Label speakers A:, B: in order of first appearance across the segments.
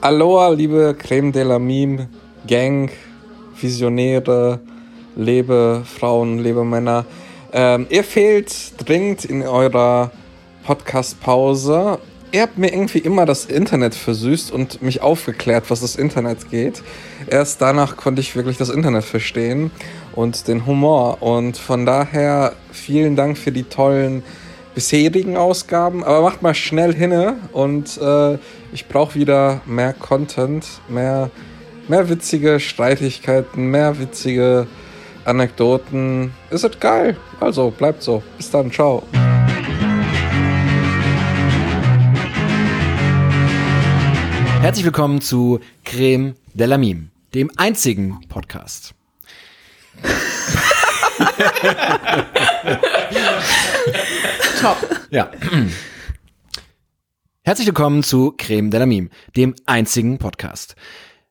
A: Aloha, liebe Creme de la Mime Gang, Visionäre, lebe Frauen, lebe Männer. Ähm, ihr fehlt dringend in eurer Podcast-Pause. Ihr habt mir irgendwie immer das Internet versüßt und mich aufgeklärt, was das Internet geht. Erst danach konnte ich wirklich das Internet verstehen und den Humor. Und von daher vielen Dank für die tollen bisherigen Ausgaben. Aber macht mal schnell hinne und äh, ich brauche wieder mehr Content, mehr, mehr witzige Streitigkeiten, mehr witzige Anekdoten. Ist es geil? Also bleibt so. Bis dann, ciao.
B: Herzlich willkommen zu Creme de la Mime, dem einzigen Podcast.
C: Top.
B: Ja. Herzlich willkommen zu Creme de la Mime, dem einzigen Podcast.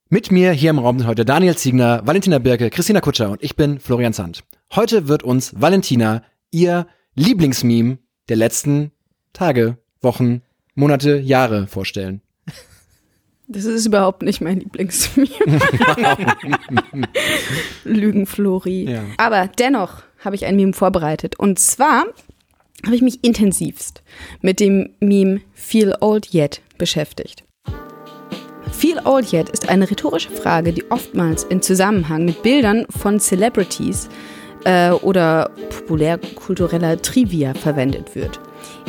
B: Mit mir hier im Raum sind heute Daniel Ziegner, Valentina Birke, Christina Kutscher und ich bin Florian Zandt. Heute wird uns Valentina ihr Lieblingsmeme der letzten Tage, Wochen, Monate, Jahre vorstellen.
C: Das ist überhaupt nicht mein Lieblingsmeme. Lügenflori.
B: Ja.
C: Aber dennoch habe ich ein Meme vorbereitet. Und zwar habe ich mich intensivst mit dem Meme Feel Old Yet beschäftigt. Feel Old Yet ist eine rhetorische Frage, die oftmals in Zusammenhang mit Bildern von Celebrities äh, oder populärkultureller Trivia verwendet wird.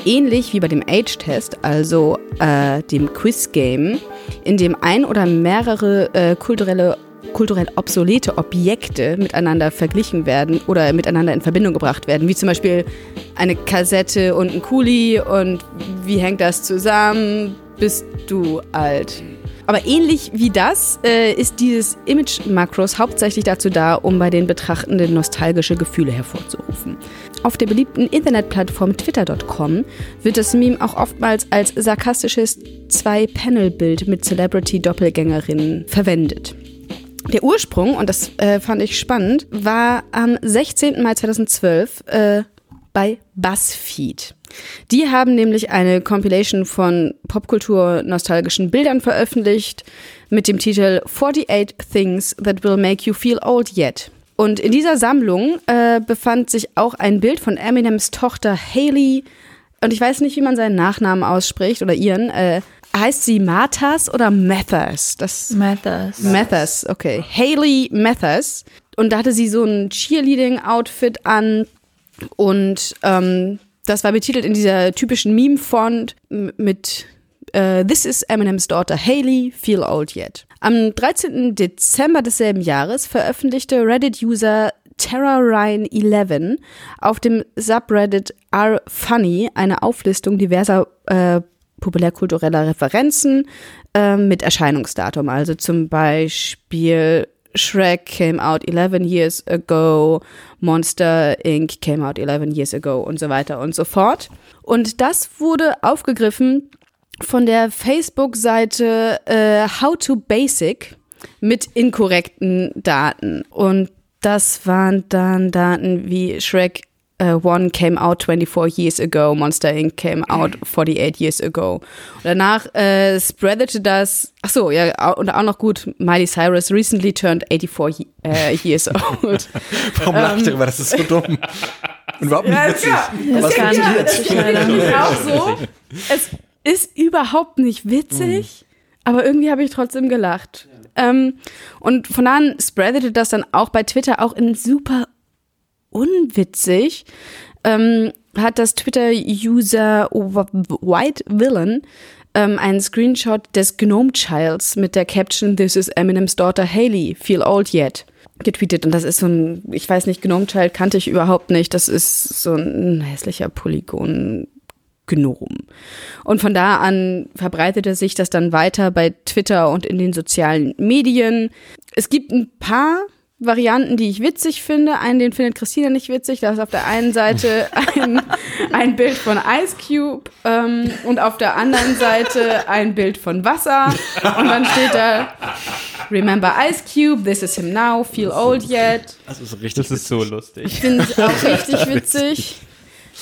C: Ähnlich wie bei dem Age-Test, also äh, dem Quiz-Game, in dem ein oder mehrere äh, kulturelle kulturell obsolete Objekte miteinander verglichen werden oder miteinander in Verbindung gebracht werden, wie zum Beispiel eine Kassette und ein Kuli und wie hängt das zusammen? Bist du alt? Aber ähnlich wie das äh, ist dieses Image-Makros hauptsächlich dazu da, um bei den Betrachtenden nostalgische Gefühle hervorzurufen. Auf der beliebten Internetplattform twitter.com wird das Meme auch oftmals als sarkastisches Zwei-Panel-Bild mit Celebrity-Doppelgängerinnen verwendet. Der Ursprung, und das äh, fand ich spannend, war am 16. Mai 2012 äh, bei BuzzFeed. Die haben nämlich eine Compilation von Popkultur-nostalgischen Bildern veröffentlicht mit dem Titel 48 Things That Will Make You Feel Old Yet. Und in dieser Sammlung äh, befand sich auch ein Bild von Eminems Tochter Haley. Und ich weiß nicht, wie man seinen Nachnamen ausspricht oder ihren. Äh, heißt sie Mathas oder Mathers? Das
D: Mathers.
C: Mathers, okay. Haley Mathers. Und da hatte sie so ein Cheerleading-Outfit an und ähm, das war betitelt in dieser typischen Meme-Font mit äh, This is Eminems Daughter Haley, Feel Old Yet. Am 13. Dezember desselben Jahres veröffentlichte Reddit-User TerraRyan11 auf dem Subreddit rfunny eine Auflistung diverser äh, populärkultureller Referenzen äh, mit Erscheinungsdatum. Also zum Beispiel Shrek came out 11 years ago, Monster Inc. came out 11 years ago und so weiter und so fort. Und das wurde aufgegriffen von der Facebook-Seite äh, How to Basic mit inkorrekten Daten. Und das waren dann Daten wie Shrek uh, One came out 24 years ago, Monster Inc. came out 48 years ago. Und danach äh, spreadete das, ach so, ja, und auch noch gut, Miley Cyrus recently turned 84 ye- äh, years old.
B: Warum lacht ihr darüber? Das ist so dumm. Und überhaupt nicht witzig.
D: Das nicht witzig, leider.
C: Finde ich auch so. Es ist überhaupt nicht witzig, aber irgendwie habe ich trotzdem gelacht. Ähm, und von da an spreadete das dann auch bei Twitter auch in super unwitzig. Ähm, hat das Twitter-User White Villain ähm, einen Screenshot des Gnome Childs mit der Caption This is Eminems daughter Haley, feel old yet getweetet und das ist so ein, ich weiß nicht, Gnome Child kannte ich überhaupt nicht, das ist so ein hässlicher Polygon Gnom. Und von da an verbreitete sich das dann weiter bei Twitter und in den sozialen Medien. Es gibt ein paar Varianten, die ich witzig finde. Einen, den findet Christina nicht witzig. Da ist auf der einen Seite ein, ein Bild von Ice Cube ähm, und auf der anderen Seite ein Bild von Wasser. Und dann steht da Remember Ice Cube, this is him now, feel old yet.
B: Das ist richtig
E: Das ist so lustig.
C: Ich finde es auch richtig witzig.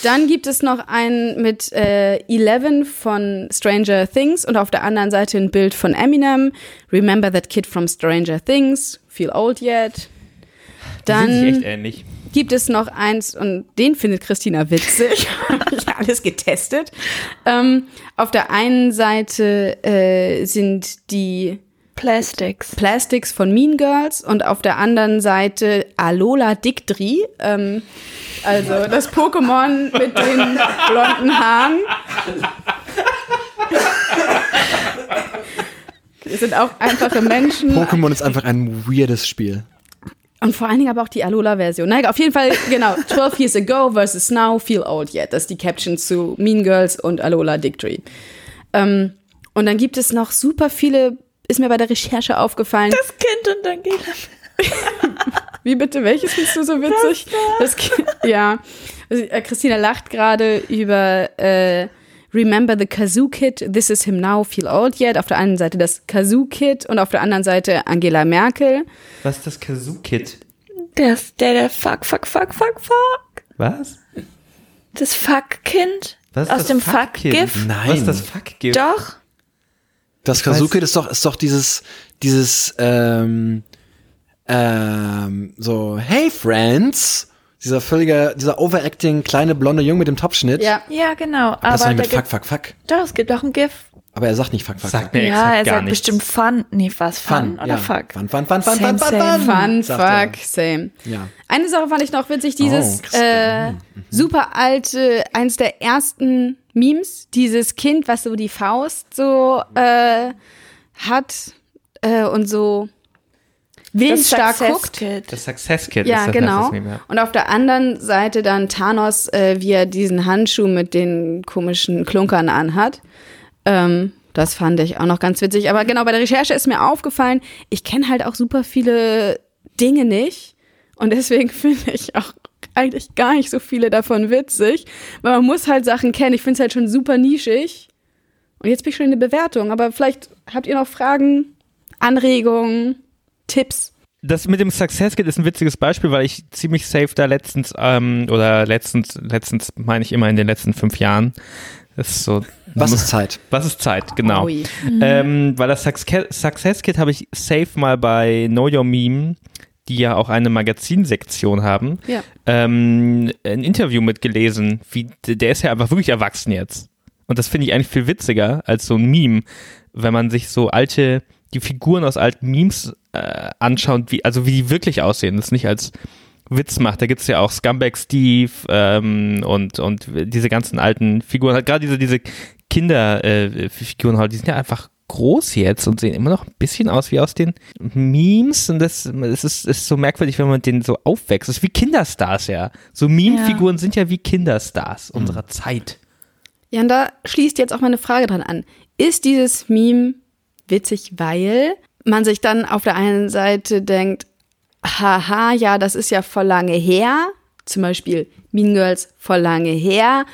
C: Dann gibt es noch einen mit äh, Eleven von Stranger Things und auf der anderen Seite ein Bild von Eminem. Remember that kid from Stranger Things? Feel old yet? Dann
E: echt ähnlich.
C: gibt es noch eins und den findet Christina witzig. Ich alles getestet. Ähm, auf der einen Seite äh, sind die
D: Plastics.
C: Plastics von Mean Girls und auf der anderen Seite Alola Dictri, ähm, also das Pokémon mit den blonden Haaren. Wir sind auch einfache Menschen.
B: Pokémon ist einfach ein weirdes Spiel.
C: Und vor allen Dingen aber auch die Alola-Version. Naja, auf jeden Fall, genau. 12 years ago versus now, feel old yet. Das ist die Caption zu Mean Girls und Alola Dictory. Ähm, und dann gibt es noch super viele, ist mir bei der Recherche aufgefallen.
D: Das Kind und Angela.
C: Wie bitte? Welches findest du so witzig? Das, Kind- ja. Also, Christina lacht gerade über äh, Remember the Kazoo Kid, This is him now, feel old yet. Auf der einen Seite das Kazoo Kid und auf der anderen Seite Angela Merkel.
E: Was ist das Kazoo-Kid?
D: Das, der, der Fuck, Fuck, Fuck, Fuck, Fuck.
E: Was?
D: Das Fuck-Kind.
E: Was ist
D: Aus
E: das
D: dem
E: Fuck-Kind?
D: Fuck-GIF.
B: Nein.
E: Was ist das Fuck-Gift?
D: Doch.
B: Das Kazuki ist doch, ist doch dieses, dieses, ähm, ähm, so, hey Friends, dieser völlige, dieser overacting kleine blonde Junge mit dem Topschnitt.
C: Ja.
D: Ja, genau.
B: Das
D: Aber
B: war
D: da
B: mit Fuck, Fuck, Fuck.
D: doch, es gibt auch ein GIF.
B: Aber er sagt nicht Fuck, Fuck,
E: Sagt
B: Fuck.
E: mir
D: ja,
E: exakt
D: er
E: gar
D: sagt
E: nichts.
D: bestimmt Fun. Nee, was? Fun,
B: Fun,
D: oder
B: ja.
D: Fuck?
B: Fun, fun, fun, fun,
D: Same,
B: fun, fun,
D: same.
B: fun.
C: Fun,
B: er.
C: fuck, same.
B: Ja.
C: Eine Sache fand ich noch witzig, dieses
B: Oh,
C: äh, super alte, eins der ersten Memes, dieses Kind, was so die Faust so äh, hat äh, und so willensstark
D: Success
C: guckt.
D: Kid.
E: Das Success-Kid
C: Ja,
E: ist das
C: genau.
E: das Meme, ja.
C: Und auf der anderen Seite dann Thanos, äh, wie er diesen Handschuh mit den komischen Klunkern anhat. Ähm, das fand ich auch noch ganz witzig. Aber genau, bei der Recherche ist mir aufgefallen, ich kenne halt auch super viele Dinge nicht. Und deswegen finde ich auch eigentlich gar nicht so viele davon witzig. Weil man muss halt Sachen kennen. Ich finde es halt schon super nischig. Und jetzt bin ich schon in der Bewertung. Aber vielleicht habt ihr noch Fragen, Anregungen, Tipps.
E: Das mit dem Success Kit ist ein witziges Beispiel, weil ich ziemlich safe da letztens, ähm, oder letztens, letztens meine ich immer in den letzten fünf Jahren. Das ist so.
B: Was ist Zeit?
E: Was ist Zeit, genau.
C: Ui.
E: Ähm, weil das Succe- Success Kit habe ich safe mal bei Know Your Meme, die ja auch eine Magazinsektion haben,
C: Ja.
E: ähm, ein Interview mitgelesen. Wie, der ist ja einfach wirklich erwachsen jetzt. Und das finde ich eigentlich viel witziger als so ein Meme, wenn man sich so alte, die Figuren aus alten Memes äh, anschaut, wie, also wie die wirklich aussehen. Das nicht als Witz macht. Da gibt's ja auch Scumbag Steve ähm, und, und diese ganzen alten Figuren, halt gerade diese, diese Kinderfiguren äh, halt, die sind ja einfach groß jetzt und sehen immer noch ein bisschen aus wie aus den Memes und das, das ist, ist so merkwürdig, wenn man denen so aufwächst. Das ist wie Kinderstars, ja. So Meme-Figuren sind ja wie Kinderstars unserer Zeit.
C: Ja, und da schließt jetzt auch meine Frage dran an. Ist dieses Meme witzig, weil man sich dann auf der einen Seite denkt, haha, ja, das ist ja voll lange her, zum Beispiel Mean Girls voll lange her.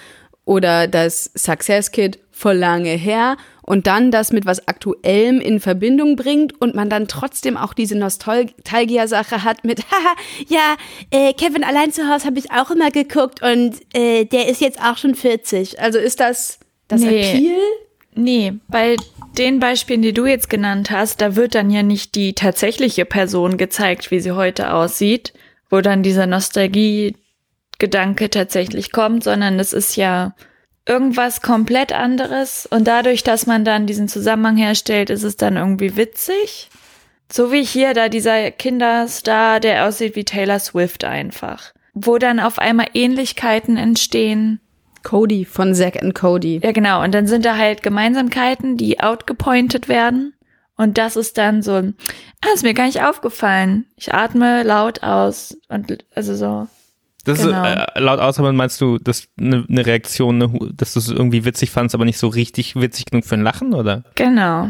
C: Oder das Success Kid voll lange her und dann das mit was Aktuellem in Verbindung bringt und man dann trotzdem auch diese Nostalgia-Sache hat mit, haha, ja, äh, Kevin allein zu Hause habe ich auch immer geguckt und äh, der ist jetzt auch schon 40. Also ist das das
D: Nee.
C: Appeal?
D: Nee, bei den Beispielen, die du jetzt genannt hast, da wird dann ja nicht die tatsächliche Person gezeigt, wie sie heute aussieht, wo dann dieser Nostalgie-Gedanke tatsächlich kommt, sondern es ist ja irgendwas komplett anderes und dadurch, dass man dann diesen Zusammenhang herstellt, ist es dann irgendwie witzig. So wie hier da dieser Kinderstar, der aussieht wie Taylor Swift einfach. Wo dann auf einmal Ähnlichkeiten entstehen.
C: Cody von Zack and Cody.
D: Ja, genau. Und dann sind da halt Gemeinsamkeiten, die outgepointet werden. Und das ist dann so, ein, ah, ist mir gar nicht aufgefallen. Ich atme laut aus und also so.
E: Das
D: Genau.
E: ist äh, laut Aussagen meinst du, dass eine ne Reaktion, ne, dass du es irgendwie witzig fandst, aber nicht so richtig witzig genug für ein Lachen, oder?
D: Genau.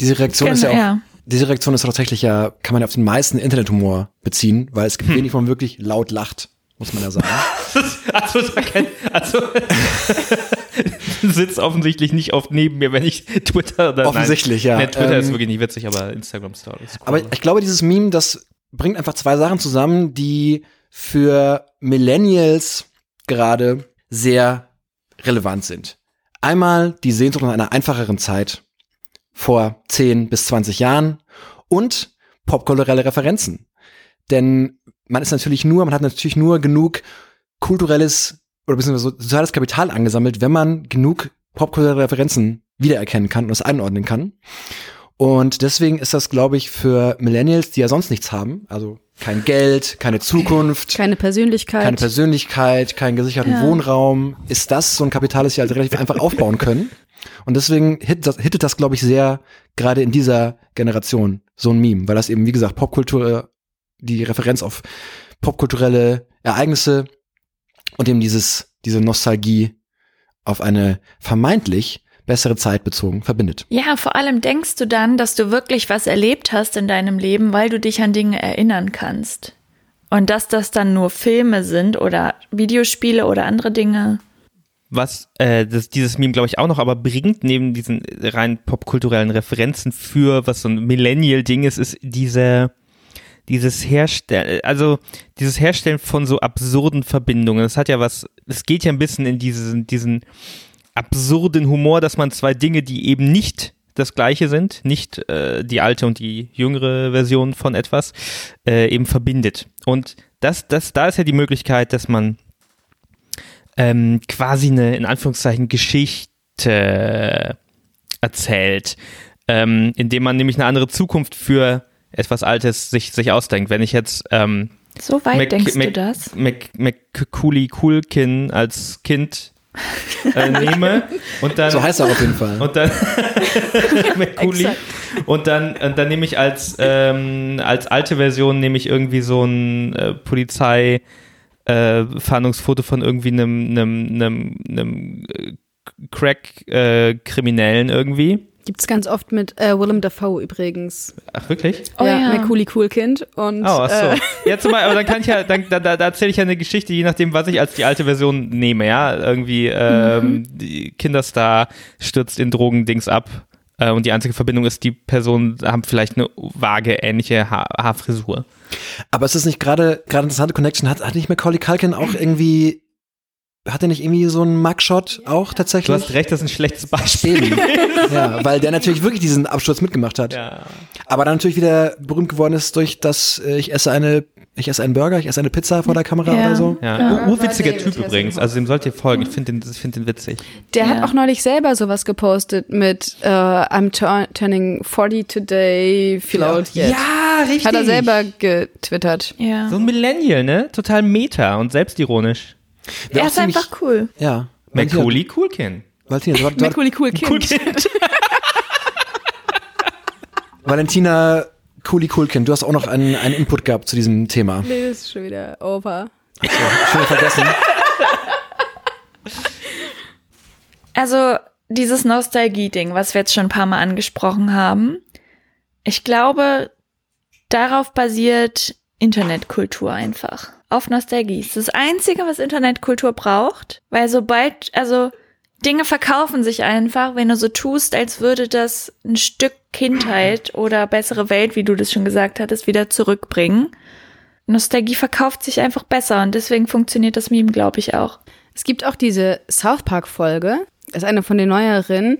B: Diese Reaktion ist ja auch,
D: Genau, ja.
B: diese Reaktion ist tatsächlich ja, kann man auf den meisten Internethumor beziehen, weil es gibt
E: Hm.
B: wenig, wo man wirklich laut lacht, muss man ja sagen.
E: Also, also sitzt offensichtlich nicht oft neben mir, wenn ich Twitter oder
B: Offensichtlich,
E: nein,
B: ja.
E: Nee, Twitter ist
B: Ähm,
E: wirklich nicht witzig, aber Instagram Stories.
B: Aber ich glaube, dieses Meme, das bringt einfach zwei Sachen zusammen, die für Millennials gerade sehr relevant sind. Einmal die Sehnsucht nach einer einfacheren Zeit vor 10 bis 20 Jahren und popkulturelle Referenzen. Denn man ist natürlich nur, man hat natürlich nur genug kulturelles oder beziehungsweise soziales Kapital angesammelt, wenn man genug popkulturelle Referenzen wiedererkennen kann und es einordnen kann. Und deswegen ist das, glaube ich, für Millennials, die ja sonst nichts haben, also kein Geld, keine Zukunft,
C: Keine Persönlichkeit.
B: keine Persönlichkeit, keinen gesicherten
D: Ja.
B: Wohnraum, ist das so ein Kapital, das sie halt relativ einfach aufbauen können. Und deswegen hittet das, hittet das glaube ich, sehr gerade in dieser Generation so ein Meme, weil das eben, wie gesagt, Popkultur, die Referenz auf popkulturelle Ereignisse und eben dieses, diese Nostalgie auf eine vermeintlich bessere Zeit bezogen verbindet.
D: Ja, vor allem denkst du dann, dass du wirklich was erlebt hast in deinem Leben, weil du dich an Dinge erinnern kannst. Und dass das dann nur Filme sind oder Videospiele oder andere Dinge.
E: was äh, das, dieses Meme, glaube ich, auch noch aber bringt, neben diesen rein popkulturellen Referenzen für, was so ein Millennial-Ding ist, ist diese, dieses Herstellen, also dieses Herstellen von so absurden Verbindungen. Das hat ja was, es geht ja ein bisschen in diesen, diesen absurden Humor, dass man zwei Dinge, die eben nicht das gleiche sind, nicht äh, die alte und die jüngere Version von etwas, äh, eben verbindet. Und das, das, da ist ja die Möglichkeit, dass man ähm, quasi eine, in Anführungszeichen, Geschichte erzählt, ähm, indem man nämlich eine andere Zukunft für etwas Altes sich, sich ausdenkt. Wenn ich jetzt ähm,
D: So weit
E: Mac-
D: denkst
E: Mac-
D: du das?
E: Mac, Macaulay Culkin als Kind äh, nehme und dann
B: So heißt er auf jeden Fall.
E: und dann
C: Exakt.
E: und dann und dann nehme ich als ähm, als alte Version nehme ich irgendwie so ein äh, Polizei äh, Fahndungsfoto von irgendwie einem einem einem, einem äh, Crack äh, Kriminellen irgendwie.
C: Gibt's ganz oft mit äh, Willem Dafoe übrigens.
E: Ach wirklich?
D: Oh ja.
C: Macaulay Culkind und
E: Oh, ach so.
C: äh,
E: Ja, zum Beispiel, aber dann kann ich ja, dann, da, da, da erzähle ich ja eine Geschichte, je nachdem, was ich als die alte Version nehme, ja. Irgendwie, ähm, die Kinderstar stürzt in Drogendings ab. Äh, und die einzige Verbindung ist, die Person haben vielleicht eine vage ähnliche ha Haarfrisur.
B: Aber es ist nicht gerade gerade interessante Connection. Hat, hat nicht Macaulay Culkin auch irgendwie, hat er nicht irgendwie so einen Mugshot auch tatsächlich?
E: Du hast recht, das ist ein schlechtes Beispiel.
B: Eben. ja, weil der natürlich wirklich diesen Absturz mitgemacht hat.
E: Ja.
B: Aber dann natürlich wieder berühmt geworden ist durch das, äh, ich esse eine, ich esse einen Burger, ich esse eine Pizza vor der Kamera
D: Ja.
B: oder so.
E: Ja,
C: Ja.
E: Ur- urwitziger Typ übrigens. Also dem sollt ihr folgen. Ich finde den, ich find den witzig.
C: der
D: Ja.
C: hat auch neulich selber sowas gepostet mit äh, I'm tur turning 40 today, feel old yet.
E: Ja, richtig.
C: Hat er selber getwittert.
D: Ja.
E: So ein Millennial, ne? Total meta und selbstironisch.
B: Wer
D: er ist
B: ziemlich-
D: einfach cool.
B: Ja.
E: Macaulay Culkin.
B: Valentina, du, du,
C: Macaulay Culkin.
B: Valentina Cooley Kulkin, du hast auch noch einen, einen Input gehabt zu diesem Thema.
C: Nee, das ist schon wieder over.
B: Schon wieder vergessen.
D: Also dieses Nostalgie-Ding, was wir jetzt schon ein paar Mal angesprochen haben, ich glaube, darauf basiert Internetkultur einfach. Auf Nostalgie. Es ist das Einzige, was Internetkultur braucht, weil sobald, also Dinge verkaufen sich einfach, wenn du so tust, als würde das ein Stück Kindheit oder bessere Welt, wie du das schon gesagt hattest, wieder zurückbringen. Nostalgie verkauft sich einfach besser und deswegen funktioniert das Meme, glaube ich, auch.
C: Es gibt auch diese South Park-Folge, das ist eine von den neueren,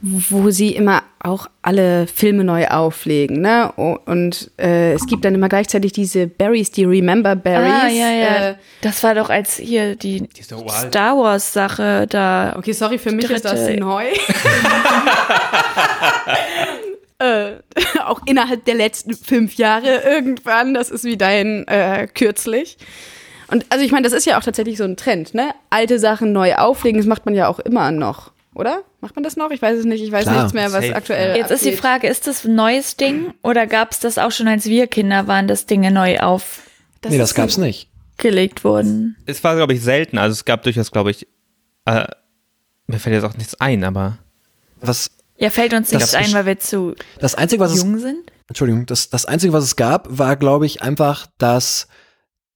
C: wo sie immer auch alle Filme neu auflegen, ne? Und äh, es gibt dann immer gleichzeitig diese Berries, die Remember Berries.
D: Ah, ja, ja.
C: Äh,
D: das war doch als hier die
E: uralt.
D: Star Wars Sache da.
C: okay, sorry, für mich ist das
D: Dritte.
C: neu. äh, auch innerhalb der letzten fünf Jahre irgendwann, das ist wie dein äh, kürzlich. Und also ich meine, das ist ja auch tatsächlich so ein Trend, ne? Alte Sachen neu auflegen, das macht man ja auch immer noch, oder? Macht man das noch? Ich weiß es nicht, ich weiß
B: Klar.
C: nichts mehr, was
E: Safe,
C: aktuell
D: Jetzt ist die
C: abgeht.
D: Frage, ist das ein neues Ding oder gab es das auch schon, als wir Kinder waren, dass Dinge neu aufgelegt
B: nee, das gab's nicht.
D: wurden?
E: Es war, glaube ich, selten. Also es gab durchaus, glaube ich, äh, mir fällt jetzt auch nichts ein, aber
B: Was,
D: Ja, fällt uns
B: Das
D: nichts ein, weil wir zu
B: das Einzige, was es,
D: jung sind?
B: Entschuldigung, das, das Einzige, was es gab, war, glaube ich, einfach, dass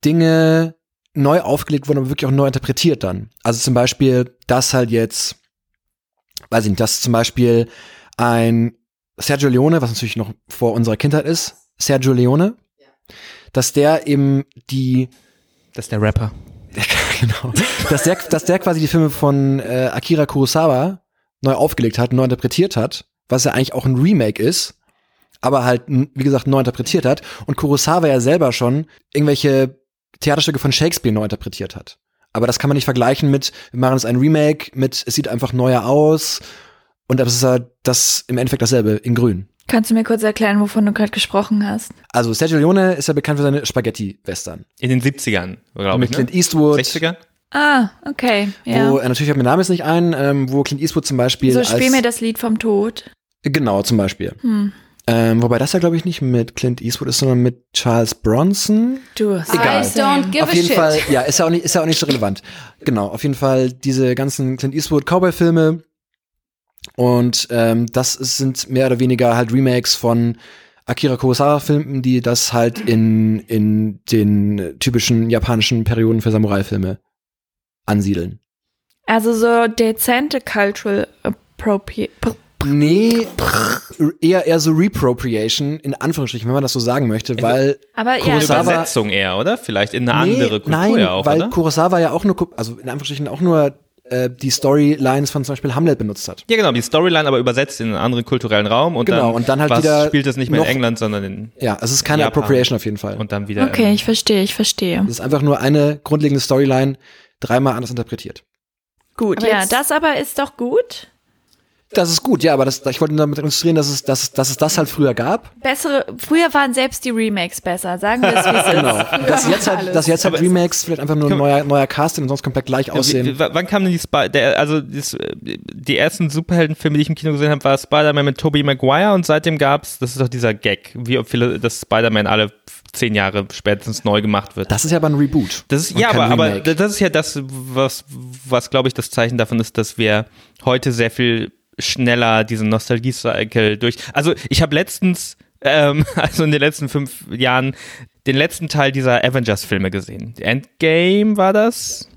B: Dinge neu aufgelegt wurden, aber wirklich auch neu interpretiert dann. Also zum Beispiel, dass halt jetzt, weiß ich nicht, dass zum Beispiel ein Sergio Leone, was natürlich noch vor unserer Kindheit ist, Sergio Leone, dass der eben die,
E: das ist der Rapper.
B: genau. Dass der, dass der quasi die Filme von äh, Akira Kurosawa neu aufgelegt hat, neu interpretiert hat, was ja eigentlich auch ein Remake ist, aber halt, wie gesagt, neu interpretiert hat. Und Kurosawa ja selber schon irgendwelche Theaterstücke von Shakespeare neu interpretiert hat. Aber das kann man nicht vergleichen mit, wir machen jetzt ein Remake mit, es sieht einfach neuer aus. Und das ist halt das im Endeffekt dasselbe in grün.
D: Kannst du mir kurz erklären, wovon du gerade gesprochen hast?
B: Also Sergio Leone ist ja bekannt für seine Spaghetti-Western.
E: In den 70ern, glaube
B: Mit
E: ich.
B: Clint
E: Ne?
B: Eastwood.
E: 60er?
D: Ah, okay. Ja.
B: Wo, äh, natürlich fällt mir der Name jetzt nicht ein, ähm, wo Clint Eastwood zum Beispiel.
D: so spiel
B: als,
D: mir das Lied vom Tod.
B: Genau, zum Beispiel.
D: Hm.
B: Ähm, wobei das ja, glaube ich, nicht mit Clint Eastwood ist, sondern mit Charles Bronson.
D: Du hast
B: Egal.
C: I don't give
B: auf
C: a
B: jeden
C: shit.
B: Fall, ja, ist ja, auch nicht, ist ja auch nicht so relevant. Genau, auf jeden Fall diese ganzen Clint Eastwood Cowboy-Filme. Und ähm, das ist, sind mehr oder weniger halt Remakes von Akira Kurosawa-Filmen, die das halt in, in den typischen japanischen Perioden für Samurai-Filme ansiedeln.
D: Also so dezente Cultural Appropriation.
B: Nee, eher, eher so Repropriation, in Anführungsstrichen, wenn man das so sagen möchte, weil
D: Aber ja,
B: Kurosawa-
E: Übersetzung eher, oder? Vielleicht in eine
B: Nee,
E: andere Kultur
B: nein,
E: ja auch,
B: weil
E: oder?
B: Kurosawa ja auch nur, also in Anführungsstrichen auch nur äh, die Storylines von zum Beispiel Hamlet benutzt hat.
E: Ja, genau, die Storyline aber übersetzt in einen anderen kulturellen Raum und
B: Genau,
E: dann,
B: und dann halt
E: was
B: wieder
E: spielt es nicht mehr in
B: noch-
E: England, sondern in
B: Ja, es ist keine
E: Japan.
B: Appropriation auf jeden Fall.
E: und dann wieder.
D: okay, ich verstehe, ich verstehe.
B: es ist einfach nur eine grundlegende Storyline dreimal anders interpretiert.
C: Gut,
D: Ja,
C: jetzt-
D: das aber ist doch gut.
B: Das ist gut, ja, aber das, ich wollte damit illustrieren, dass es, dass, dass es das halt früher gab.
D: Bessere, früher waren selbst die Remakes besser, sagen wir es wie es ist.
B: Genau. Dass jetzt halt, dass jetzt halt
E: Aber-
B: Remakes vielleicht einfach nur ein neuer, neuer Casting und sonst komplett gleich aussehen.
E: wie, wann kam denn die Spy der, also das, äh, die ersten Superheldenfilme, die ich im Kino gesehen habe, war Spider-Man mit Tobey Maguire und seitdem gab's, das ist doch dieser Gag, wie viele, dass Spider-Man alle zehn Jahre spätestens neu gemacht wird.
B: Das ist ja aber ein Reboot.
E: Das ist, ja, aber, aber das ist ja das, was, was glaube ich das Zeichen davon ist, dass wir heute sehr viel schneller diesen Nostalgie-Cycle durch. Also ich habe letztens, ähm, also in den letzten fünf Jahren, den letzten Teil dieser Avengers-Filme gesehen. Endgame war das.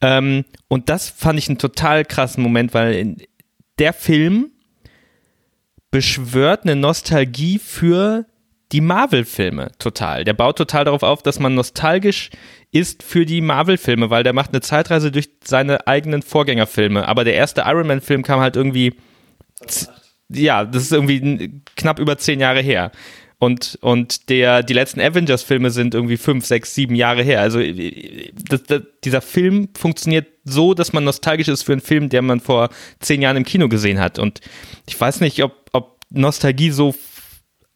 E: Ähm, und das fand ich einen total krassen Moment, weil der Film beschwört eine Nostalgie für die Marvel-Filme total. Der baut total darauf auf, dass man nostalgisch ist für die Marvel-Filme, weil der macht eine Zeitreise durch seine eigenen Vorgängerfilme. Aber der erste Iron Man-Film kam halt irgendwie, ja, das ist irgendwie knapp über zehn Jahre her. Und, und der, die letzten Avengers-Filme sind irgendwie fünf, sechs, sieben Jahre her. Also äh, das, das, dieser Film funktioniert so, dass man nostalgisch ist für einen Film, den man vor zehn Jahren im Kino gesehen hat. Und ich weiß nicht, ob, ob Nostalgie so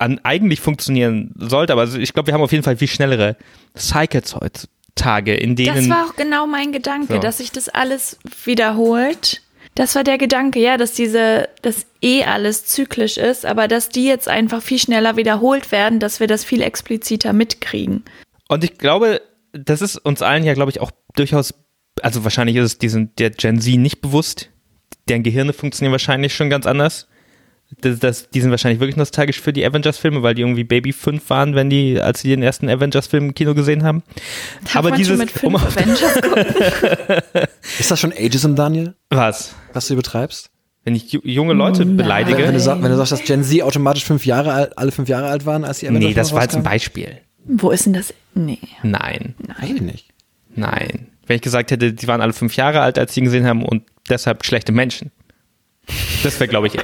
E: an eigentlich funktionieren sollte, aber ich glaube, wir haben auf jeden Fall viel schnellere Cycles heutzutage, in denen.
D: Das war auch genau mein Gedanke,
E: So.
D: dass sich das alles wiederholt. Das war der Gedanke, ja, dass diese, dass eh alles zyklisch ist, aber dass die jetzt einfach viel schneller wiederholt werden, dass wir das viel expliziter mitkriegen.
E: Und ich glaube, das ist uns allen ja, glaube ich, auch durchaus, also wahrscheinlich ist es diesen, der Gen Z nicht bewusst. Deren Gehirne funktionieren wahrscheinlich schon ganz anders. Das, das, die sind wahrscheinlich wirklich nostalgisch für die Avengers-Filme, weil die irgendwie Baby 5 waren, wenn die, als sie den ersten Avengers-Film im Kino gesehen haben.
D: Darf
E: Aber
D: man
E: dieses,
D: schon mit
E: um
D: Avengers?
B: Ist das schon Ageism, Daniel,
E: was?
B: was du betreibst?
E: Wenn ich ju- junge Leute
D: Nein.
E: beleidige?
B: Wenn du, sag, wenn du sagst, dass Gen Z automatisch fünf Jahre alt, alle fünf Jahre alt waren, als die Avengers
E: nee, das war jetzt ein? Beispiel.
D: Wo ist denn das? Nee.
E: Nein.
B: Weiß ich nicht.
E: Nein. Wenn ich gesagt hätte, die waren alle fünf Jahre alt, als sie ihn gesehen haben und deshalb schlechte Menschen. Das wäre, glaube ich,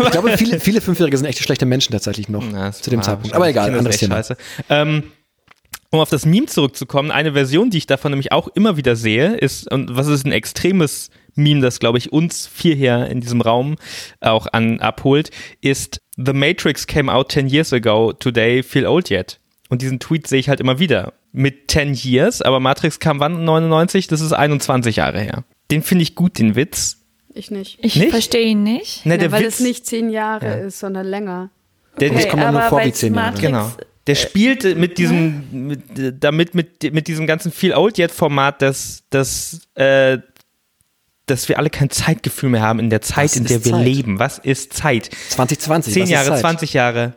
B: Ich glaube, viele, viele Fünfjährige sind echt schlechte Menschen tatsächlich noch
E: Na,
B: zu dem Zeitpunkt. Aber egal, anderes Thema.
E: Scheiße. Ähm, um auf das Meme zurückzukommen, eine Version, die ich davon nämlich auch immer wieder sehe, ist, und was ist ein extremes Meme, das, glaube ich, uns vier hier in diesem Raum auch an, abholt, ist The Matrix came out 10 years ago, today feel old yet. Und diesen Tweet sehe ich halt immer wieder. Mit 10 years, aber Matrix kam wann? 99? Das ist 21 Jahre her. Den finde ich gut, den Witz.
C: Ich nicht.
D: Ich
E: Nicht?
D: verstehe ihn nicht.
E: Ne,
C: Ja,
E: der
C: weil
E: Witz,
C: es nicht zehn Jahre ist, sondern länger.
E: der,
B: Das kommt mir nur vor wie zehn Jahre.
D: Matrix-
E: Genau. Der spielt mit diesem, mit, damit mit, mit diesem ganzen Feel Old Yet Format, dass, dass, äh, dass wir alle kein Zeitgefühl mehr haben in der Zeit,
B: Was
E: in der wir
B: Zeit?
E: leben. Was ist Zeit?
B: 2020.
E: Zehn
B: was ist
E: Jahre,
B: Zeit?
E: 20 Jahre.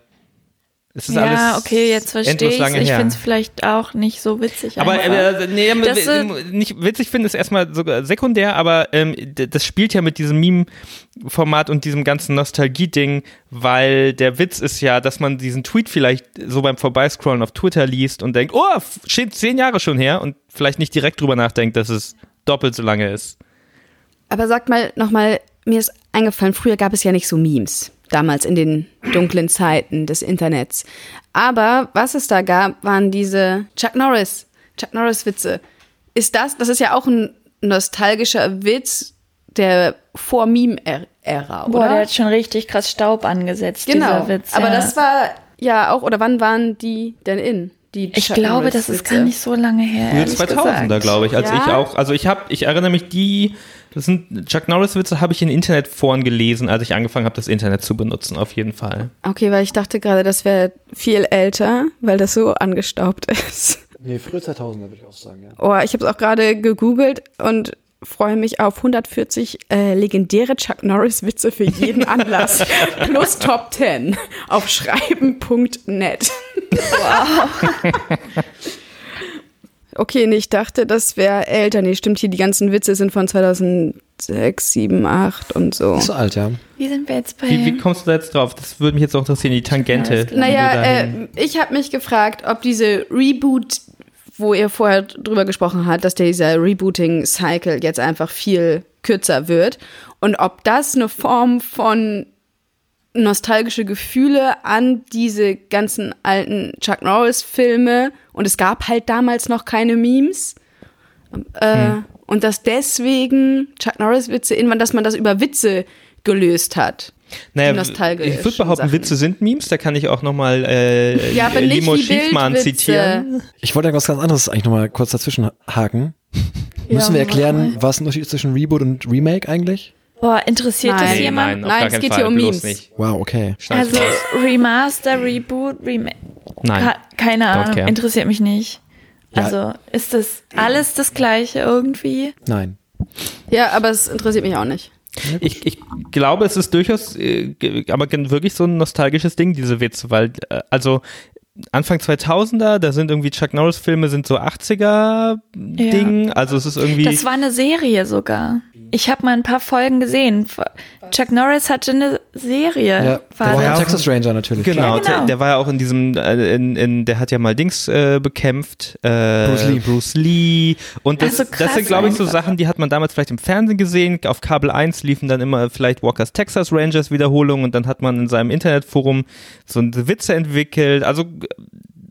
E: Es ist
D: ja,
E: alles
D: okay, jetzt verstehe ich Ich finde es vielleicht auch nicht so witzig.
E: Aber
D: einfach.
E: äh, nee,
D: Das, äh,
E: nicht witzig finde ist erstmal sogar sekundär, aber ähm, das spielt ja mit diesem Meme-Format und diesem ganzen Nostalgie-Ding, weil der Witz ist ja, dass man diesen Tweet vielleicht so beim Vorbeiscrollen auf Twitter liest und denkt, oh, steht zehn Jahre schon her und vielleicht nicht direkt drüber nachdenkt, dass es doppelt so lange ist.
C: Aber sagt mal nochmal, mir ist eingefallen, früher gab es ja nicht so Memes. Damals in den dunklen Zeiten des Internets. Aber was es da gab, waren diese Chuck Norris, Chuck Norris Witze. Ist das, das ist ja auch ein nostalgischer Witz der vor Meme-Ära, oder?
D: Boah, der hat schon richtig krass Staub angesetzt,
C: genau.
D: dieser Witz.
C: Aber
D: ja.
C: das war ja auch, oder wann waren die denn in? Die
D: Ich glaube,
C: Norris
D: das ist
C: Witze?
D: gar nicht so lange her.
E: Frühe
D: ehrlich
E: 2000er,
D: gesagt.
E: glaube ich, als
C: Ja?
E: ich auch, also ich habe, ich erinnere mich, die, das sind Chuck Norris-Witze, habe ich in Internetforen gelesen, als ich angefangen habe, das Internet zu benutzen, auf jeden Fall.
C: Okay, weil ich dachte gerade, das wäre viel älter, weil das so angestaubt ist.
B: Nee, frühe 2000er würde ich auch sagen, ja.
C: Oh, ich habe es auch gerade gegoogelt und freue mich auf 140 äh, legendäre Chuck Norris Witze für jeden Anlass plus Top 10 auf schreiben.net. Wow. Okay, nee, ich dachte, das wäre älter. Nee, stimmt hier, die ganzen Witze sind von 2006, 7, 8 und so.
B: Ist so alt, ja.
D: Wie sind wir jetzt bei.
E: Wie, wie kommst du da jetzt drauf? Das würde mich jetzt auch interessieren, die Tangente. Du
C: Naja, äh, ich habe mich gefragt, ob diese Reboot, wo ihr vorher drüber gesprochen habt, dass dieser Rebooting-Cycle jetzt einfach viel kürzer wird und ob das eine Form von nostalgische Gefühle an diese ganzen alten Chuck Norris-Filme und es gab halt damals noch keine Memes. Äh, Und dass deswegen Chuck Norris-Witze, irgendwann, dass man das über Witze gelöst hat.
E: Naja, ich würde behaupten,
C: Sachen.
E: Witze sind Memes, da kann ich auch nochmal äh,
C: Ja,
E: Limo Schiefmann zitieren.
B: Ich wollte was ganz anderes eigentlich nochmal kurz dazwischen haken. Müssen wir erklären, was ein Unterschied ist zwischen Reboot und Remake eigentlich?
D: Boah, interessiert das
C: Nein.
E: Nee,
D: jemand?
E: nein,
C: Nein,
E: gar
C: es geht
E: Fall,
C: hier um
E: bloß
C: Memes.
E: Nicht.
B: Wow, okay.
E: Schneid's
D: Also. Remaster, Reboot, Remake.
E: Nein.
D: Keine Ahnung, interessiert mich nicht.
B: Ja.
D: Also ist das alles das gleiche irgendwie?
B: Nein.
C: Ja, aber es interessiert mich auch nicht.
E: Ich, ich glaube, es ist durchaus, äh, aber wirklich so ein nostalgisches Ding, diese Witze, weil, äh, also Anfang 2000er, da sind irgendwie Chuck Norris-Filme sind so 80er-Ding, also es ist irgendwie.
D: Das war eine Serie sogar. Ich habe mal ein paar Folgen gesehen. Chuck Norris hatte eine Serie.
B: Ja, der
D: war
B: war ja? Texas Ranger natürlich.
E: Genau.
D: Ja, genau.
E: Der, der war ja auch in diesem, äh, in, in, der hat ja mal Dings äh, bekämpft. Äh,
B: Bruce Lee.
E: Bruce Lee. Und das,
D: Also krass
E: das sind, glaube ich, so. Sachen, die hat man damals vielleicht im Fernsehen gesehen. Auf Kabel 1 liefen dann immer vielleicht Walkers Texas Rangers Wiederholungen und dann hat man in seinem Internetforum so eine Witze entwickelt. Also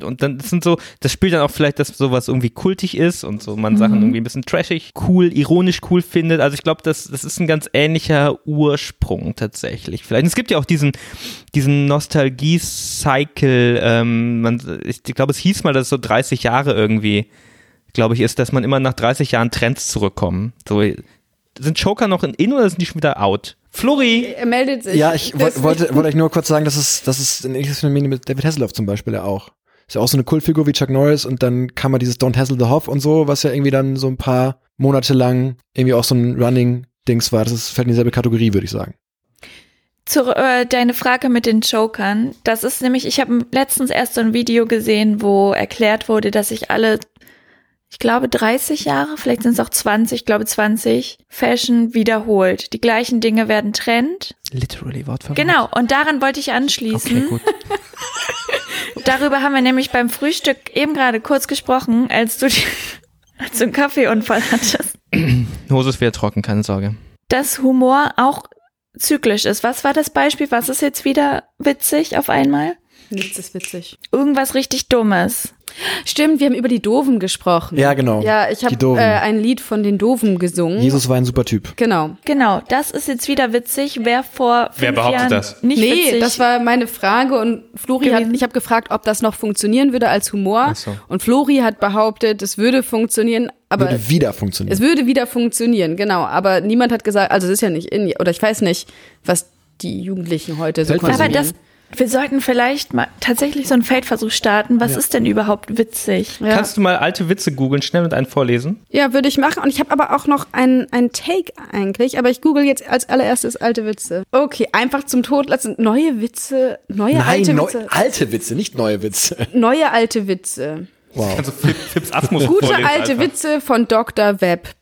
E: und dann sind so, das spielt dann auch vielleicht, dass sowas irgendwie kultig ist und so man Sachen irgendwie ein bisschen trashig, cool, ironisch cool findet. Also ich glaube, das, das ist ein ganz ähnlicher Ursprung tatsächlich. Vielleicht. Und es gibt ja auch diesen, diesen Nostalgie-Cycle, ähm, man, ich, ich glaube, es hieß mal, dass es so 30 Jahre irgendwie, glaube ich, ist, dass man immer nach 30 Jahren Trends zurückkommen. So, sind Joker noch in, in oder sind die schon wieder out? Flori!
C: Er meldet sich.
B: Ja, ich wollte, wollte euch nur kurz sagen, dass es, das ist ein ähnliches Phänomen mit David Hasselhoff zum Beispiel ja auch. Ist ja auch so eine Kultfigur wie Chuck Norris und dann kam mal dieses Don't Hassle the Hoff und so, was ja irgendwie dann so ein paar Monate lang irgendwie auch so ein Running-Dings war. Das ist, fällt in dieselbe Kategorie, würde ich sagen.
D: Zu, äh, deine Frage mit den Jokern. Das ist nämlich, ich habe letztens erst so ein Video gesehen, wo erklärt wurde, dass sich alle, ich glaube 30 Jahre, vielleicht sind es auch 20, ich glaube 20, Fashion wiederholt. Die gleichen Dinge werden Trend.
E: Literally, Wort für
D: Genau, und daran wollte ich anschließen.
E: Okay, gut.
D: Darüber haben wir nämlich beim Frühstück eben gerade kurz gesprochen, als du, die, als du einen Kaffeeunfall hattest.
E: Hose ist wieder trocken, keine Sorge.
D: Dass Humor auch zyklisch ist. Was war das Beispiel? Was ist jetzt wieder witzig auf einmal?
C: Nichts ist witzig.
D: Irgendwas richtig Dummes.
C: Stimmt, wir haben über die Doofen gesprochen.
B: Ja, genau.
C: Ja, ich habe äh, ein Lied von den Doofen gesungen.
B: Jesus war ein super Typ.
C: Genau.
D: Genau, das ist jetzt wieder witzig. Wer vor fünf
E: Wer behauptet
D: Jahren
E: das?
D: nicht
C: nee,
D: witzig.
C: das war meine Frage und Flori hat, ich habe gefragt, ob das noch funktionieren würde als Humor.
E: Ach so.
C: Und Flori hat behauptet, es würde funktionieren, aber
B: Würde wieder funktionieren.
C: es würde wieder funktionieren, genau. Aber niemand hat gesagt, also es ist ja nicht in, oder ich weiß nicht, was die Jugendlichen heute so
B: Weltversuch.
D: aber
C: konsumieren.
D: das, Wir sollten vielleicht mal tatsächlich so einen Feldversuch starten. Was
B: Ja.
D: ist denn überhaupt witzig?
C: Ja,
E: Kannst du mal alte Witze googeln, schnell mit einem vorlesen?
C: ja würde ich machen. Und ich habe aber auch noch einen, einen Take eigentlich. Aber ich google jetzt als allererstes alte Witze. Okay, einfach zum Tod lassen. Neue Witze, neue
B: Nein,
C: alte
B: neu,
C: Witze.
B: alte Witze, nicht neue Witze.
C: Neue alte Witze.
B: Wow.
E: Also Fip, Fips Asmus
C: Gute alte
E: einfach.
C: Witze von drweb-av.de.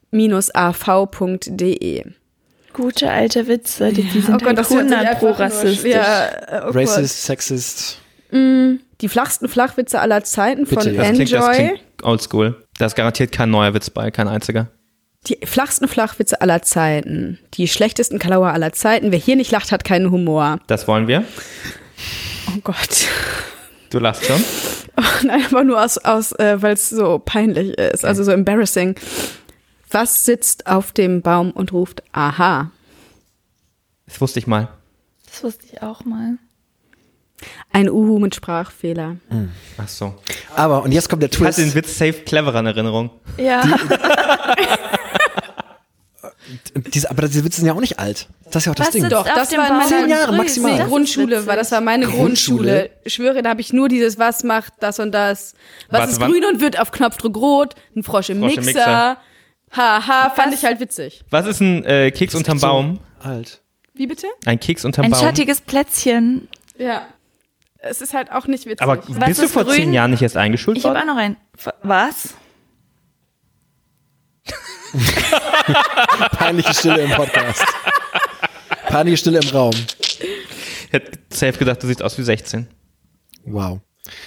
D: Gute alte Witze, die, die
C: Oh
D: sind halt 100 pro rassistisch.
C: Ja, äh, oh
B: Racist, Sexist.
C: Gott. Die flachsten Flachwitze aller Zeiten von
B: Bitte, ja.
E: Das klingt, das
C: Enjoy.
E: klingt oldschool. Da ist garantiert kein neuer Witz bei, kein einziger.
C: Die flachsten Flachwitze aller Zeiten. Die schlechtesten Kalauer aller Zeiten. Wer hier nicht lacht, hat keinen Humor.
E: Das wollen wir.
C: Oh Gott.
E: Du lachst schon.
C: Nein, aber nur aus, aus äh, weil es so peinlich ist, also so embarrassing. Was sitzt auf dem Baum und ruft Aha?
E: Das wusste ich mal.
D: Das wusste ich auch mal.
C: Ein Uhu mit Sprachfehler.
E: Ach so.
B: Aber, und jetzt kommt der
E: Ich hatte den
B: Twist.
E: Witz safe cleverer in Erinnerung.
D: Ja,
B: Diese, aber diese Witze sind ja auch nicht alt. Das ist ja auch das
D: Was
B: Ding.
C: Doch, das war in
D: Baum
C: meiner
B: Zehn Jahre maximal.
C: Nee,
D: Das ist
C: Grundschule war, das war meine
B: Grundschule?
C: Grundschule. Ich schwöre, da habe ich nur dieses, was macht das und das. Was
E: Warte,
C: ist
E: wann-
C: grün und wird auf Knopfdruck rot? Ein Frosch im
E: Frosch im
C: Mixer. Haha, fand ich halt witzig.
E: Was ist ein äh, Keks unterm Baum?
B: Alt.
C: Wie bitte?
E: Ein Keks unterm
D: ein
E: Baum.
D: schattiges Plätzchen.
C: Ja. Es ist halt auch nicht witzig.
E: Aber
D: Was
E: bist du
D: ist
E: vor
D: grün?
E: zehn Jahren nicht erst eingeschult
D: Ich habe auch
E: worden?
D: noch einen. Was?
B: Peinliche Stille im Podcast. Peinliche Stille im Raum.
E: Ich hätte safe gedacht, du siehst aus wie 16.
B: Wow.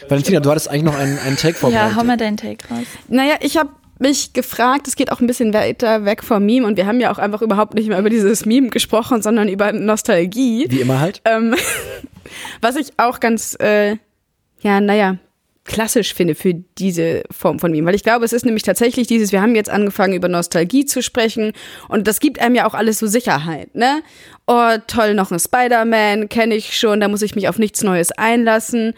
B: Valentina, du hattest eigentlich noch einen, einen Take
D: Ja,
B: vorbereitet.
D: hau mal deinen Take raus.
C: Naja, ich habe mich gefragt, es geht auch ein bisschen weiter weg vom Meme und wir haben ja auch einfach überhaupt nicht mehr über dieses Meme gesprochen, sondern über Nostalgie.
B: Wie immer halt.
C: Ähm, was ich auch ganz, äh, ja, naja, klassisch finde für diese Form von Meme. Weil ich glaube, es ist nämlich tatsächlich dieses, wir haben jetzt angefangen über Nostalgie zu sprechen und das gibt einem ja auch alles so Sicherheit, ne? Oh, toll, noch ein Spider-Man, kenne ich schon, da muss ich mich auf nichts Neues einlassen.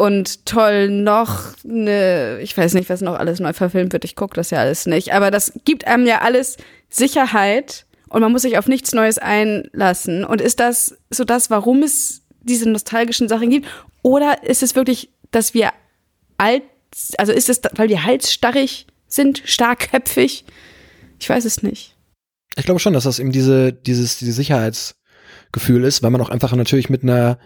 C: Und toll, noch eine, ich weiß nicht, was noch alles neu verfilmt wird, ich gucke das ja alles nicht. Aber das gibt einem ja alles Sicherheit und man muss sich auf nichts Neues einlassen. Und ist das so das, warum es diese nostalgischen Sachen gibt? Oder ist es wirklich, dass wir alt, also ist es, weil wir halsstarrig sind, starkköpfig? Ich weiß es nicht.
B: Ich glaube schon, dass das eben diese, dieses, dieses Sicherheitsgefühl ist, weil man auch einfach natürlich mit einer,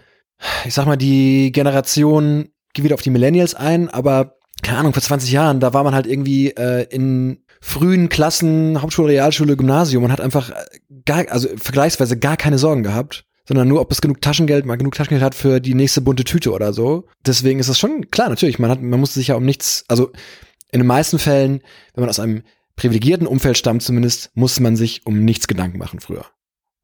B: ich sag mal, die Generation geht wieder auf die Millennials ein, aber keine Ahnung, vor 20 Jahren, da war man halt irgendwie äh, in frühen Klassen, Hauptschule, Realschule, Gymnasium und hat einfach äh, gar, also vergleichsweise gar keine Sorgen gehabt, sondern nur, ob es genug Taschengeld, mal genug Taschengeld hat für die nächste bunte Tüte oder so. Deswegen ist das schon klar, natürlich, man hat, man muss sich ja um nichts, also in den meisten Fällen, wenn man aus einem privilegierten Umfeld stammt zumindest, muss man sich um nichts Gedanken machen früher.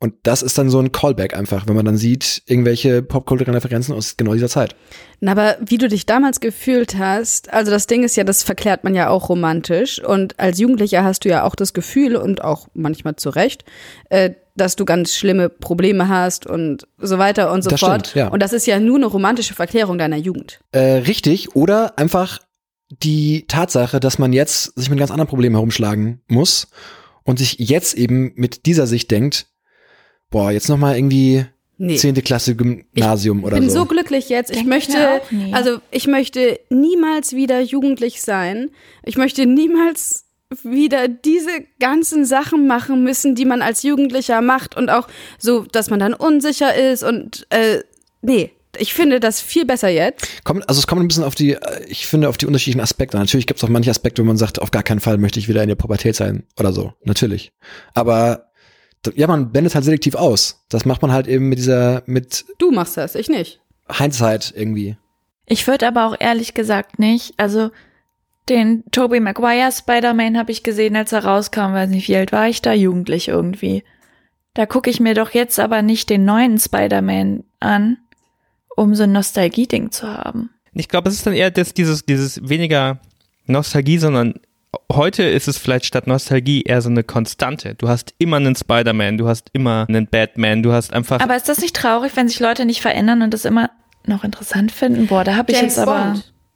B: Und das ist dann so ein Callback einfach, wenn man dann sieht, irgendwelche popkulturellen Referenzen aus genau dieser Zeit.
C: Na, aber wie du dich damals gefühlt hast, also das Ding ist ja, das verklärt man ja auch romantisch. Und als Jugendlicher hast du ja auch das Gefühl und auch manchmal zu Recht, äh, dass du ganz schlimme Probleme hast und so weiter und so
B: Das
C: fort.
B: stimmt, ja.
C: Und das ist ja nur eine romantische Verklärung deiner Jugend.
B: Äh, richtig, oder einfach die Tatsache, dass man jetzt sich mit ganz anderen Problemen herumschlagen muss und sich jetzt eben mit dieser Sicht denkt, boah, jetzt noch mal irgendwie
C: Nee.
B: zehnte Klasse Gymnasium oder
C: Ich bin
B: so.
C: so glücklich jetzt. Ich
D: wir
C: möchte, also ich möchte niemals wieder jugendlich sein. Ich möchte niemals wieder diese ganzen Sachen machen müssen, die man als Jugendlicher macht und auch so, dass man dann unsicher ist und äh, nee. Ich finde das viel besser jetzt.
B: Kommt, also es kommt ein bisschen auf die, äh, ich finde, auf die unterschiedlichen Aspekte. Natürlich gibt es auch manche Aspekte, wo man sagt, auf gar keinen Fall möchte ich wieder in der Pubertät sein oder so. Natürlich. Aber ja, man blendet halt selektiv aus. Das macht man halt eben mit dieser, mit
C: Du machst das, ich nicht.
B: Hindsight irgendwie.
D: Ich würde aber auch ehrlich gesagt nicht, also den Tobey Maguire Spider-Man habe ich gesehen, als er rauskam, weiß nicht, wie alt war ich da, jugendlich irgendwie. Da gucke ich mir doch jetzt aber nicht den neuen Spider-Man an, um so ein Nostalgie-Ding zu haben.
E: Ich glaube, es ist dann eher das, dieses, dieses weniger Nostalgie, sondern heute ist es vielleicht statt Nostalgie eher so eine Konstante. Du hast immer einen Spider-Man, du hast immer einen Batman, du hast einfach.
D: Aber ist das nicht traurig, wenn sich Leute nicht verändern und das immer noch interessant finden? Boah, da habe ich jetzt aber.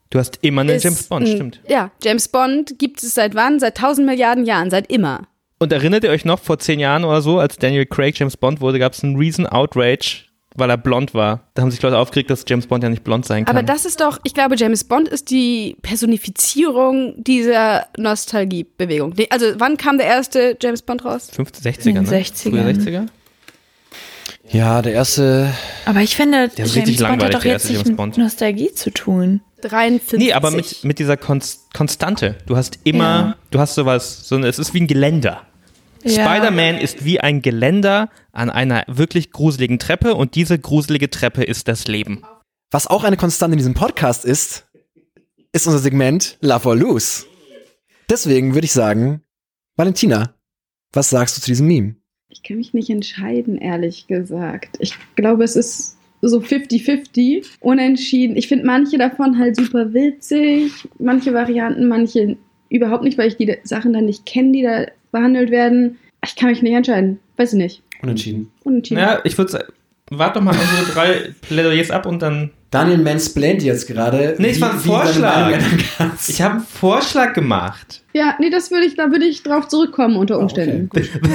E: du hast immer einen
C: ist
E: James Bond, stimmt.
C: Ja, James Bond gibt es seit wann? Seit tausend Milliarden Jahren, seit immer.
E: Und erinnert ihr euch noch vor zehn Jahren oder so, als Daniel Craig James Bond wurde, gab es einen Reason Outrage, weil er blond war. Da haben sich Leute aufgeregt, dass James Bond ja nicht blond sein kann.
C: Aber das ist doch, ich glaube, James Bond ist die Personifizierung dieser Nostalgiebewegung. Also, wann kam der erste James Bond raus?
E: 50, 60er, ne?
D: In den 60ern.
E: Früher 60er?
B: Ja, der erste.
D: Aber ich finde,
E: Der ist
D: James
E: richtig
D: Bond hat
E: langweilig,
D: doch jetzt nicht
E: James
D: mit. Nostalgie zu tun.
C: 53.
E: Nee, aber mit, mit dieser Konst Konstante. Du hast immer,
D: Ja.
E: du hast sowas, so, es ist wie ein Geländer.
D: Ja.
E: Spider-Man ist wie ein Geländer an einer wirklich gruseligen Treppe und diese gruselige Treppe ist das Leben.
B: Was auch eine Konstante in diesem Podcast ist, ist unser Segment Love or Lose. Deswegen würde ich sagen, Valentina, was sagst du zu diesem Meme?
C: Ich kann mich nicht entscheiden, ehrlich gesagt. Ich glaube, es ist so 50-50, unentschieden. Ich finde manche davon halt super witzig, manche Varianten, manche überhaupt nicht, weil ich die Sachen dann nicht kenne, die da behandelt werden. Ich kann mich nicht entscheiden. Weiß ich nicht.
B: Unentschieden.
C: Unentschieden.
E: Ja, ich würde sagen, warte doch mal unsere drei Plädoyers ab und dann.
B: Daniel mansplaint jetzt gerade.
E: Nee, es war ein Vorschlag. Ich habe einen Vorschlag gemacht.
C: Ja, nee, das würde ich, da würde ich drauf zurückkommen unter
B: Ah,
C: Umständen.
B: okay, gut.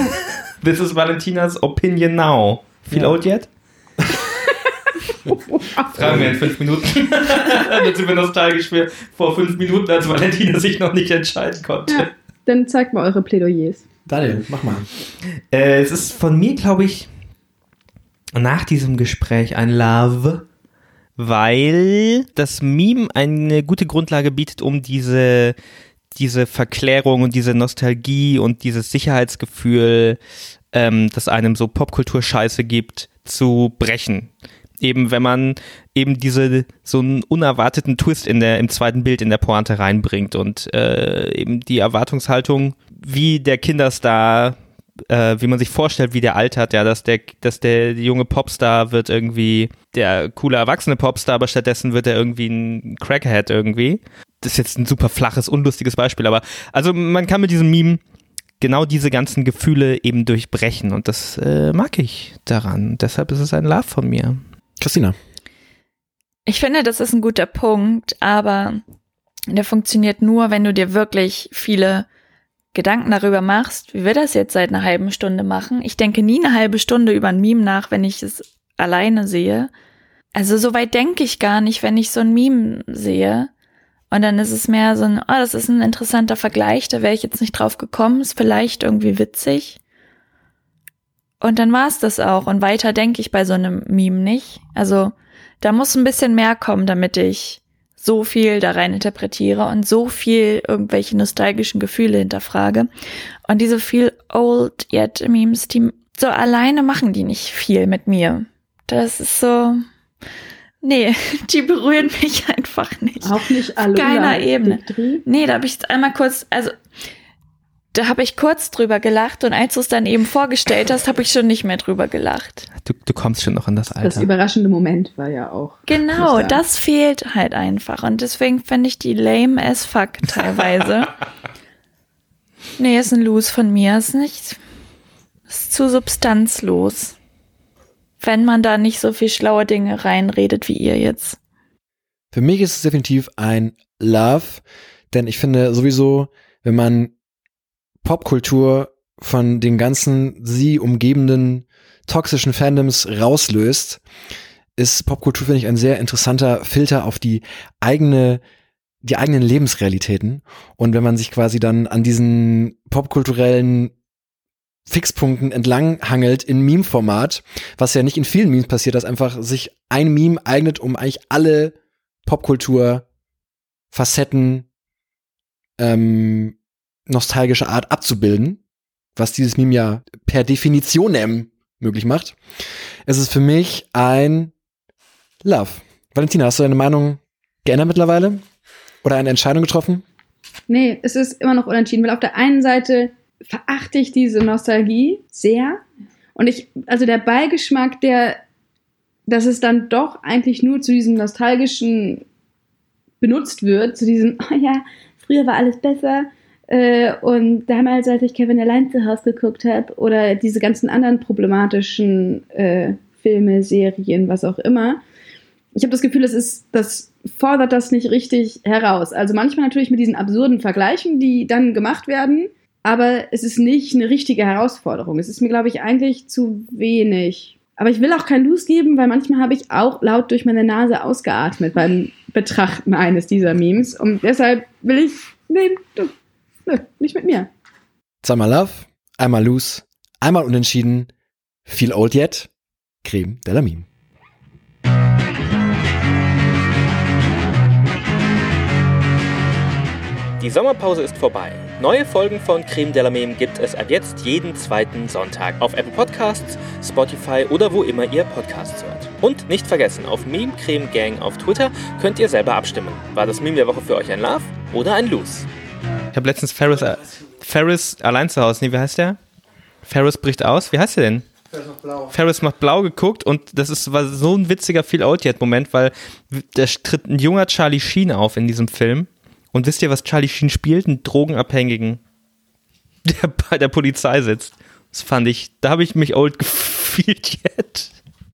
E: This is Valentinas Opinion Now. Feel
B: Ja.
E: old yet? Fragen wir in fünf Minuten. Dann sind wir nostalgisch für vor fünf Minuten, als Valentina sich noch nicht entscheiden konnte.
C: Ja. Dann zeigt mal eure Plädoyers.
B: Daniel, mach mal.
E: Äh, es ist von mir, glaube ich, nach diesem Gespräch ein Love, weil das Meme eine gute Grundlage bietet, um diese, diese Verklärung und diese Nostalgie und dieses Sicherheitsgefühl, ähm, das einem so Popkultur-Scheiße gibt, zu brechen. Eben wenn man eben diese so einen unerwarteten Twist in der im zweiten Bild in der Pointe reinbringt und äh, eben die Erwartungshaltung, wie der Kinderstar äh, wie man sich vorstellt, wie der altert, ja, dass der, dass der junge Popstar wird irgendwie der coole erwachsene Popstar, aber stattdessen wird er irgendwie ein Crackhead irgendwie. Das ist jetzt ein super flaches, unlustiges Beispiel, aber also man kann mit diesem Meme genau diese ganzen Gefühle eben durchbrechen und das äh, mag ich daran. Deshalb ist es ein Love von mir.
B: Christina.
D: Ich finde, das ist ein guter Punkt, aber der funktioniert nur, wenn du dir wirklich viele Gedanken darüber machst, wie wir das jetzt seit einer halben Stunde machen. Ich denke nie eine halbe Stunde über ein Meme nach, wenn ich es alleine sehe. Also so weit denke ich gar nicht, wenn ich so ein Meme sehe. Und dann ist es mehr so ein, oh, das ist ein interessanter Vergleich, da wäre ich jetzt nicht drauf gekommen, ist vielleicht irgendwie witzig. Und dann war es das auch. Und weiter denke ich bei so einem Meme nicht. Also da muss ein bisschen mehr kommen, damit ich so viel da rein interpretiere und so viel irgendwelche nostalgischen Gefühle hinterfrage. Und diese viel old yet Memes, die so alleine machen die nicht viel mit mir. Das ist so, nee, die berühren mich einfach nicht.
C: Auch nicht alle.
D: keiner Ebene. Nee, da habe ich jetzt einmal kurz, also da habe ich kurz drüber gelacht und als du es dann eben vorgestellt hast, habe ich schon nicht mehr drüber gelacht.
E: Du, du kommst schon noch in das
C: Das
E: Alter.
C: überraschende Moment war ja auch.
D: Genau, das fehlt halt einfach. Und deswegen finde ich die lame as fuck teilweise. nee, ist ein Lose von mir. Ist nicht. Ist zu substanzlos. Wenn man da nicht so viel schlaue Dinge reinredet wie ihr jetzt.
B: Für mich ist es definitiv ein Love, denn ich finde sowieso, wenn man Popkultur von den ganzen sie umgebenden toxischen Fandoms rauslöst, ist Popkultur, finde ich, ein sehr interessanter Filter auf die eigene, die eigenen Lebensrealitäten. Und wenn man sich quasi dann an diesen popkulturellen Fixpunkten entlang hangelt in Meme-Format, was ja nicht in vielen Memes passiert, dass einfach sich ein Meme eignet, um eigentlich alle Popkultur-Facetten ähm, nostalgischer Art abzubilden, was dieses Meme ja per Definition möglich macht. Es ist für mich ein Love. Valentina, hast du deine Meinung geändert mittlerweile? Oder eine Entscheidung getroffen?
C: Nee, es ist immer noch unentschieden, weil auf der einen Seite verachte ich diese Nostalgie sehr. Und ich, also der Beigeschmack, der, dass es dann doch eigentlich nur zu diesem nostalgischen benutzt wird, zu diesem, oh ja, früher war alles besser. Äh, und damals, als ich Kevin allein zu Hause geguckt habe, oder diese ganzen anderen problematischen äh, Filme, Serien, was auch immer. Ich habe das Gefühl, es ist, das fordert das nicht richtig heraus. Also manchmal natürlich mit diesen absurden Vergleichen, die dann gemacht werden, aber es ist nicht eine richtige Herausforderung. Es ist mir, glaube ich, eigentlich zu wenig. Aber ich will auch kein Loose geben, weil manchmal habe ich auch laut durch meine Nase ausgeatmet beim Betrachten eines dieser Memes. Und deshalb will ich, nee, du, nö, nicht mit mir.
B: Zweimal Love, einmal Loose, einmal Unentschieden, viel Old Yet, Creme de la Meme.
F: Die Sommerpause ist vorbei. Neue Folgen von Creme de la Meme gibt es ab jetzt jeden zweiten Sonntag auf Apple Podcasts, Spotify oder wo immer ihr Podcasts hört. Und nicht vergessen, auf Meme Creme Gang auf Twitter könnt ihr selber abstimmen. War das Meme der Woche für euch ein Love oder ein Loose?
E: Ich habe letztens Ferris, äh, Ferris allein zu Hause, nee, wie heißt der? Ferris bricht aus, wie heißt der denn? Ferris macht blau. Ferris macht blau geguckt und das ist, war so ein witziger Feel Out Yet Moment, weil da tritt ein junger Charlie Sheen auf in diesem Film und wisst ihr, was Charlie Sheen spielt? Einen Drogenabhängigen, der bei der Polizei sitzt. Das fand ich, da habe ich mich old gefühlt jetzt.